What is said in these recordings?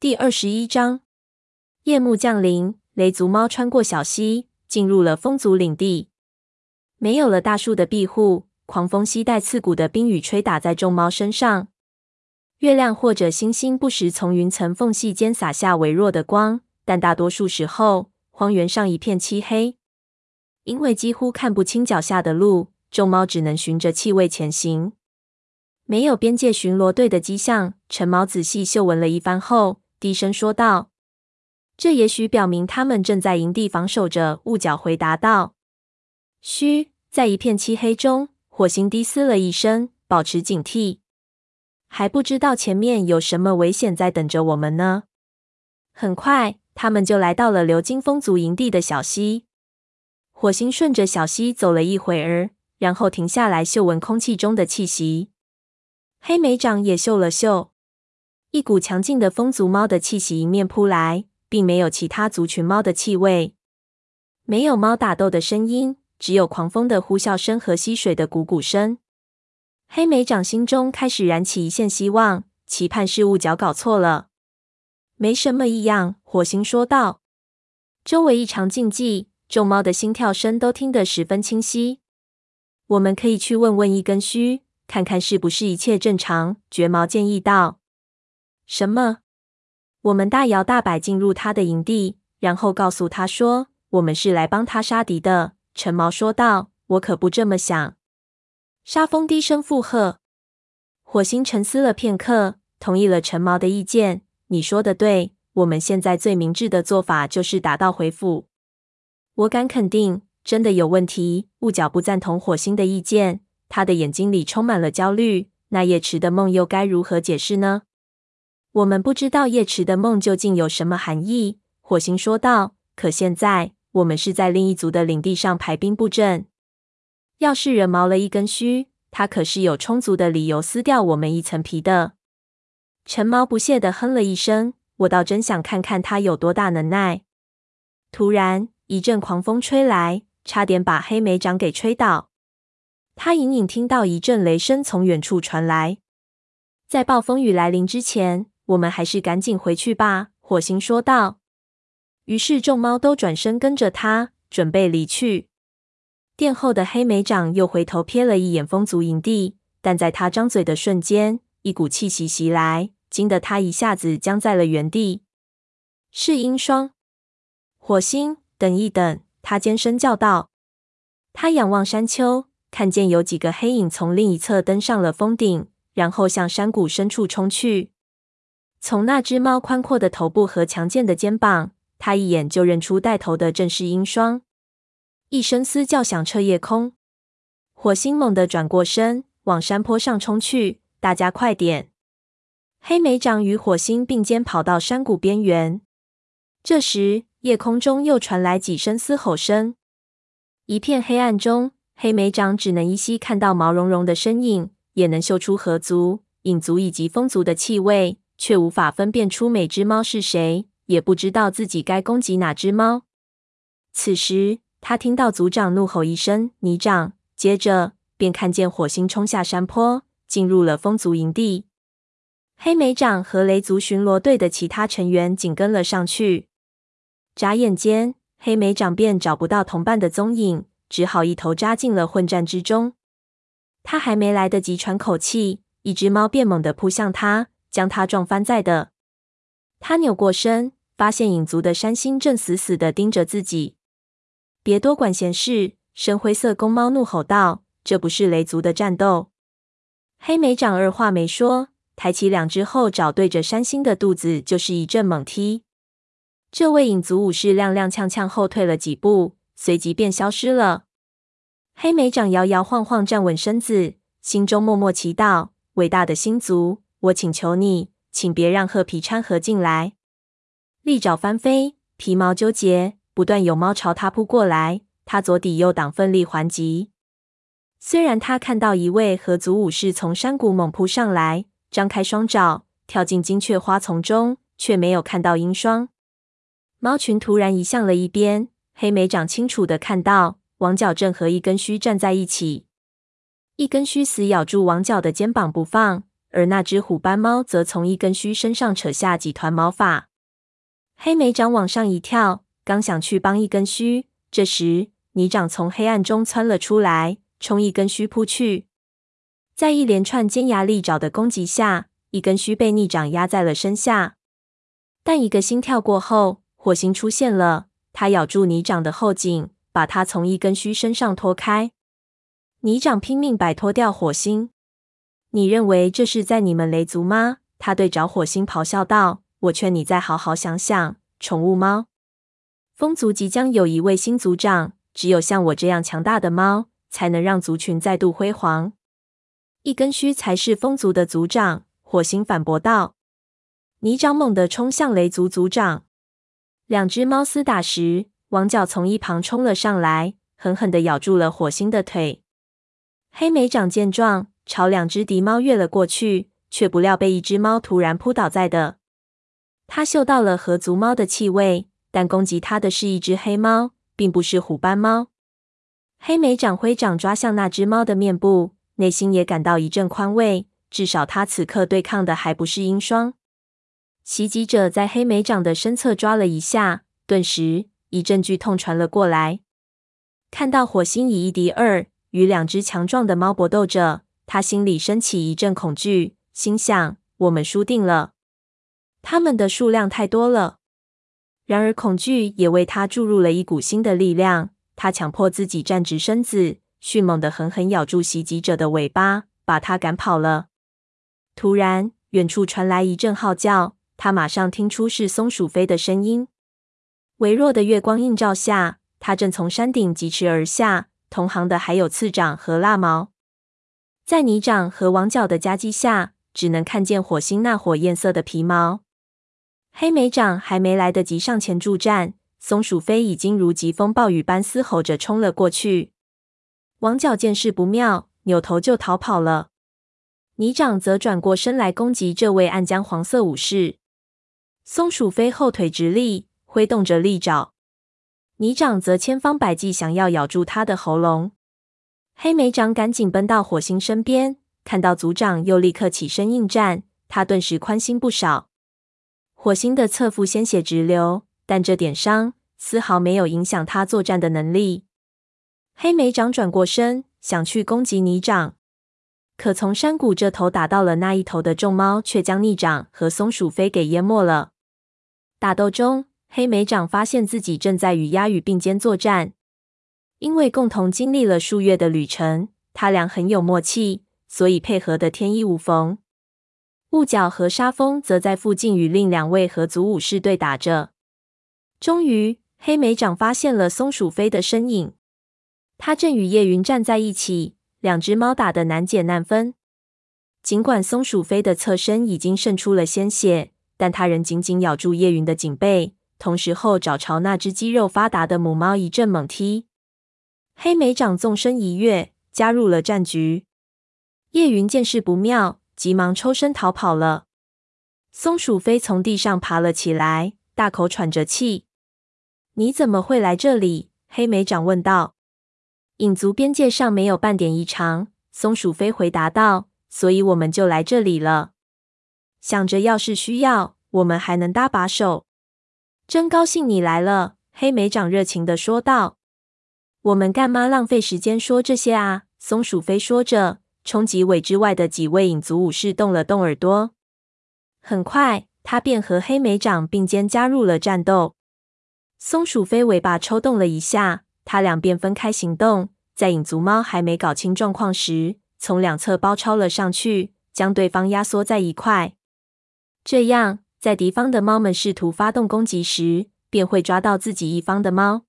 第二十一章，夜幕降临，雷族猫穿过小溪，进入了风族领地。没有了大树的庇护，狂风携带刺骨的冰雨吹打在众猫身上。月亮或者星星不时从云层缝隙间洒下微弱的光，但大多数时候，荒原上一片漆黑。因为几乎看不清脚下的路，众猫只能循着气味前行。没有边界巡逻队的迹象，陈猫仔细嗅闻了一番后，低声说道：“这也许表明他们正在营地防守着。”雾角回答道：“嘘，在一片漆黑中，火星低嘶了一声，保持警惕。还不知道前面有什么危险在等着我们呢。”很快，他们就来到了流金风族营地的小溪。火星顺着小溪走了一会儿，然后停下来嗅闻空气中的气息。黑莓长也嗅了嗅。一股强劲的风族猫的气息迎面扑来，并没有其他族群猫的气味。没有猫打斗的声音，只有狂风的呼啸声和溪水的汩汩声。黑莓掌心中开始燃起一线希望，期盼是雾角搞错了。没什么异样，火星说道。周围异常静寂，众猫的心跳声都听得十分清晰。我们可以去问问一根须，看看是不是一切正常。绝毛建议道。什么？我们大摇大摆进入他的营地，然后告诉他说：“我们是来帮他杀敌的。”陈毛说道：“我可不这么想。”沙风低声附和。火星沉思了片刻，同意了陈毛的意见：“你说的对，我们现在最明智的做法就是打道回府。”我敢肯定，真的有问题。雾角不赞同火星的意见，他的眼睛里充满了焦虑。那夜池的梦又该如何解释呢？我们不知道夜池的梦究竟有什么含义，火星说道。可现在我们是在另一族的领地上排兵布阵，要是惹毛了一根须，他可是有充足的理由撕掉我们一层皮的。陈毛不屑地哼了一声，我倒真想看看他有多大能耐。突然，一阵狂风吹来，差点把黑莓掌给吹倒。他隐隐听到一阵雷声从远处传来，在暴风雨来临之前。我们还是赶紧回去吧，火星说道。于是众猫都转身跟着他，准备离去。殿后的黑莓长又回头瞥了一眼风族营地，但在他张嘴的瞬间，一股气息袭来，惊得他一下子僵在了原地。是鹰双。火星，等一等！他尖声叫道。他仰望山丘，看见有几个黑影从另一侧登上了峰顶，然后向山谷深处冲去。从那只猫宽阔的头部和强健的肩膀，他一眼就认出带头的正是鹰双。一声嘶叫响彻夜空，火星猛地转过身，往山坡上冲去。大家快点！黑莓长与火星并肩跑到山谷边缘。这时，夜空中又传来几声嘶吼声。一片黑暗中，黑莓长只能依稀看到毛茸茸的身影，也能嗅出河族、影族以及风族的气味。却无法分辨出每只猫是谁，也不知道自己该攻击哪只猫。此时，他听到族长怒吼一声：“泥长！”接着便看见火星冲下山坡，进入了风族营地。黑莓长和雷族巡逻队的其他成员紧跟了上去。眨眼间，黑莓长便找不到同伴的踪影，只好一头扎进了混战之中。他还没来得及喘口气，一只猫便猛地扑向他。将他撞翻在地。他扭过身，发现影族的山星正死死地盯着自己。别多管闲事！深灰色公猫怒吼道：“这不是雷族的战斗。”黑莓长二话没说，抬起两只后爪，对着山星的肚子就是一阵猛踢。这位影族武士踉踉跄跄后退了几步，随即便消失了。黑莓长摇摇晃晃站稳身子，心中默默祈祷：“伟大的星族。”我请求你，请别让褐皮掺和进来。利爪翻飞，皮毛纠结，不断有猫朝他扑过来。他左抵右挡，奋力还击。虽然他看到一位合族武士从山谷猛扑上来，张开双爪跳进金雀花丛中，却没有看到鹰霜。猫群突然移向了一边，黑莓长清楚的看到王角正和一根须站在一起。一根须死咬住王角的肩膀不放。而那只虎斑猫则从一根须身上扯下几团毛发。黑莓长往上一跳，刚想去帮一根须，这时泥掌从黑暗中窜了出来，冲一根须扑去。在一连串尖牙利爪的攻击下，一根须被泥掌压在了身下。但一个心跳过后，火星出现了，它咬住泥掌的后颈，把它从一根须身上拖开。泥掌拼命摆脱掉火星。你认为这是在你们雷族吗？他对着火星咆哮道：“我劝你再好好想想，宠物猫。风族即将有一位新族长，只有像我这样强大的猫，才能让族群再度辉煌。一根须才是风族的族长。”火星反驳道。泥掌猛地冲向雷族族长，两只猫厮打时，王角从一旁冲了上来，狠狠地咬住了火星的腿。黑莓长见状，朝两只敌猫跃了过去，却不料被一只猫突然扑倒在地。他嗅到了河族猫的气味，但攻击他的是一只黑猫，并不是虎斑猫。黑莓长挥掌抓向那只猫的面部，内心也感到一阵宽慰，至少他此刻对抗的还不是鹰霜。袭击者在黑莓长的身侧抓了一下，顿时一阵剧痛传了过来。看到火星以一敌二。与两只强壮的猫搏斗着，他心里升起一阵恐惧，心想：我们输定了。他们的数量太多了。然而，恐惧也为他注入了一股新的力量。他强迫自己站直身子，迅猛的狠狠咬住袭击者的尾巴，把他赶跑了。突然，远处传来一阵号叫，他马上听出是松鼠飞的声音。微弱的月光映照下，他正从山顶疾驰而下。同行的还有刺掌和蜡毛，在泥掌和王角的夹击下，只能看见火星那火焰色的皮毛。黑莓掌还没来得及上前助战，松鼠飞已经如疾风暴雨般嘶吼着冲了过去。王角见势不妙，扭头就逃跑了。泥掌则转过身来攻击这位暗姜黄色武士。松鼠飞后腿直立，挥动着利爪。泥掌则千方百计想要咬住他的喉咙。黑莓掌赶紧奔到火星身边，看到族长又立刻起身应战，他顿时宽心不少。火星的侧腹鲜血直流，但这点伤丝毫没有影响他作战的能力。黑莓掌转过身，想去攻击泥掌，可从山谷这头打到了那一头的众猫，却将逆掌和松鼠飞给淹没了。打斗中，黑莓掌发现自己正在与鸦羽并肩作战，因为共同经历了数月的旅程，他俩很有默契，所以配合得天衣无缝。雾角和沙风则在附近与另两位河族武士对打着。终于，黑莓掌发现了松鼠飞的身影，他正与叶云站在一起，两只猫打得难解难分。尽管松鼠飞的侧身已经渗出了鲜血，但他仍紧紧咬住叶云的颈背。同时，后爪朝那只肌肉发达的母猫一阵猛踢，黑莓掌纵身一跃，加入了战局。叶云见势不妙，急忙抽身逃跑了。松鼠飞从地上爬了起来，大口喘着气。“你怎么会来这里？”黑莓掌问道。“影族边界上没有半点异常。”松鼠飞回答道，“所以我们就来这里了。想着要是需要，我们还能搭把手。”真高兴你来了，黑莓掌热情的说道。我们干嘛浪费时间说这些啊？松鼠飞说着，冲击尾之外的几位影族武士动了动耳朵。很快，他便和黑莓掌并肩加入了战斗。松鼠飞尾巴抽动了一下，他俩便分开行动，在影族猫还没搞清状况时，从两侧包抄了上去，将对方压缩在一块。这样。在敌方的猫们试图发动攻击时，便会抓到自己一方的猫。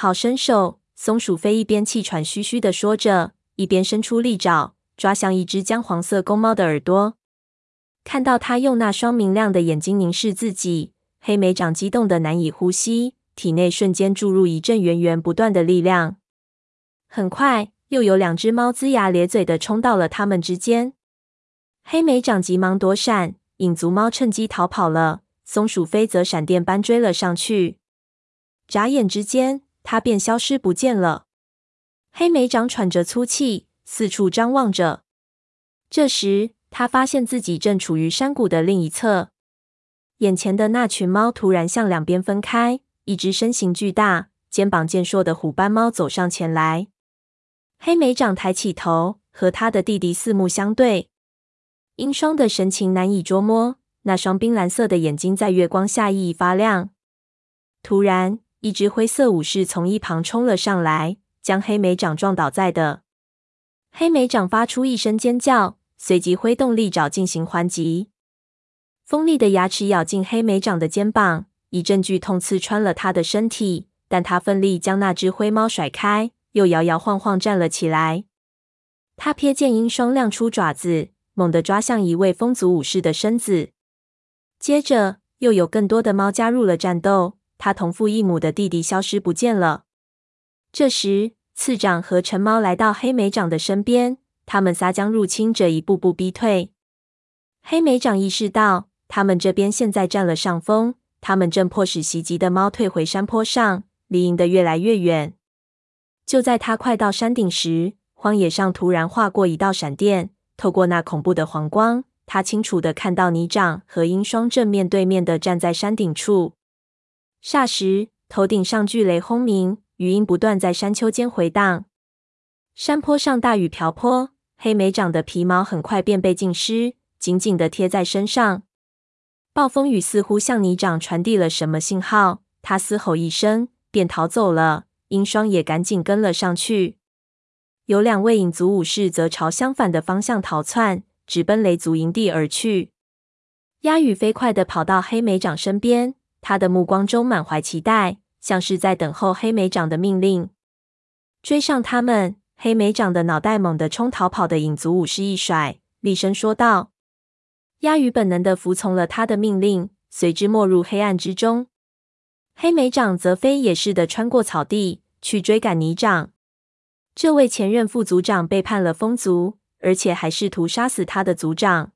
好身手！松鼠飞一边气喘吁吁地说着，一边伸出利爪，抓向一只姜黄色公猫的耳朵。看到他用那双明亮的眼睛凝视自己，黑莓掌激动得难以呼吸，体内瞬间注入一阵源源不断的力量。很快，又有两只猫龇牙咧嘴地冲到了他们之间。黑莓掌急忙躲闪。影族猫趁机逃跑了，松鼠飞则闪电般追了上去。眨眼之间，他便消失不见了。黑莓掌喘着粗气，四处张望着。这时，他发现自己正处于山谷的另一侧。眼前的那群猫突然向两边分开，一只身形巨大、肩膀健硕的虎斑猫走上前来。黑莓长抬起头，和他的弟弟四目相对。鹰双的神情难以捉摸，那双冰蓝色的眼睛在月光下熠熠发亮。突然，一只灰色武士从一旁冲了上来，将黑莓长撞倒在地。黑莓长发出一声尖叫，随即挥动利爪进行还击。锋利的牙齿咬进黑莓长的肩膀，一阵剧痛刺穿了他的身体。但他奋力将那只灰猫甩开，又摇摇晃晃站了起来。他瞥见鹰双亮出爪子，猛地抓向一位风族武士的身子。接着，又有更多的猫加入了战斗。他同父异母的弟弟消失不见了。这时，次长和陈猫来到黑莓长的身边，他们仨将入侵者一步步逼退。黑莓长意识到。他们这边现在占了上风，他们正迫使袭击的猫退回山坡上，离营的越来越远。就在他快到山顶时，荒野上突然划过一道闪电，透过那恐怖的黄光，他清楚的看到泥掌和鹰双正面对面的站在山顶处。霎时，头顶上巨雷轰鸣，余音不断在山丘间回荡。山坡上大雨瓢泼，黑莓长的皮毛很快便被浸湿，紧紧地贴在身上。暴风雨似乎向泥掌传递了什么信号，他嘶吼一声，便逃走了。鹰双也赶紧跟了上去。有两位影族武士则朝相反的方向逃窜，直奔雷族营地而去。鸦羽飞快地跑到黑莓长身边，他的目光中满怀期待，像是在等候黑莓长的命令。追上他们，黑莓长的脑袋猛地冲逃跑的影族武士一甩，厉声说道。鸦羽本能的服从了他的命令，随之没入黑暗之中。黑莓长则飞也似的穿过草地，去追赶泥掌。这位前任副族长背叛了风族，而且还试图杀死他的族长。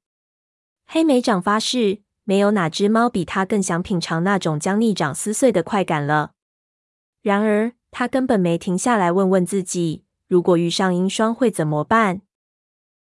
黑莓长发誓，没有哪只猫比它更想品尝那种将逆掌撕碎的快感了。然而，它根本没停下来问问自己，如果遇上鹰霜会怎么办？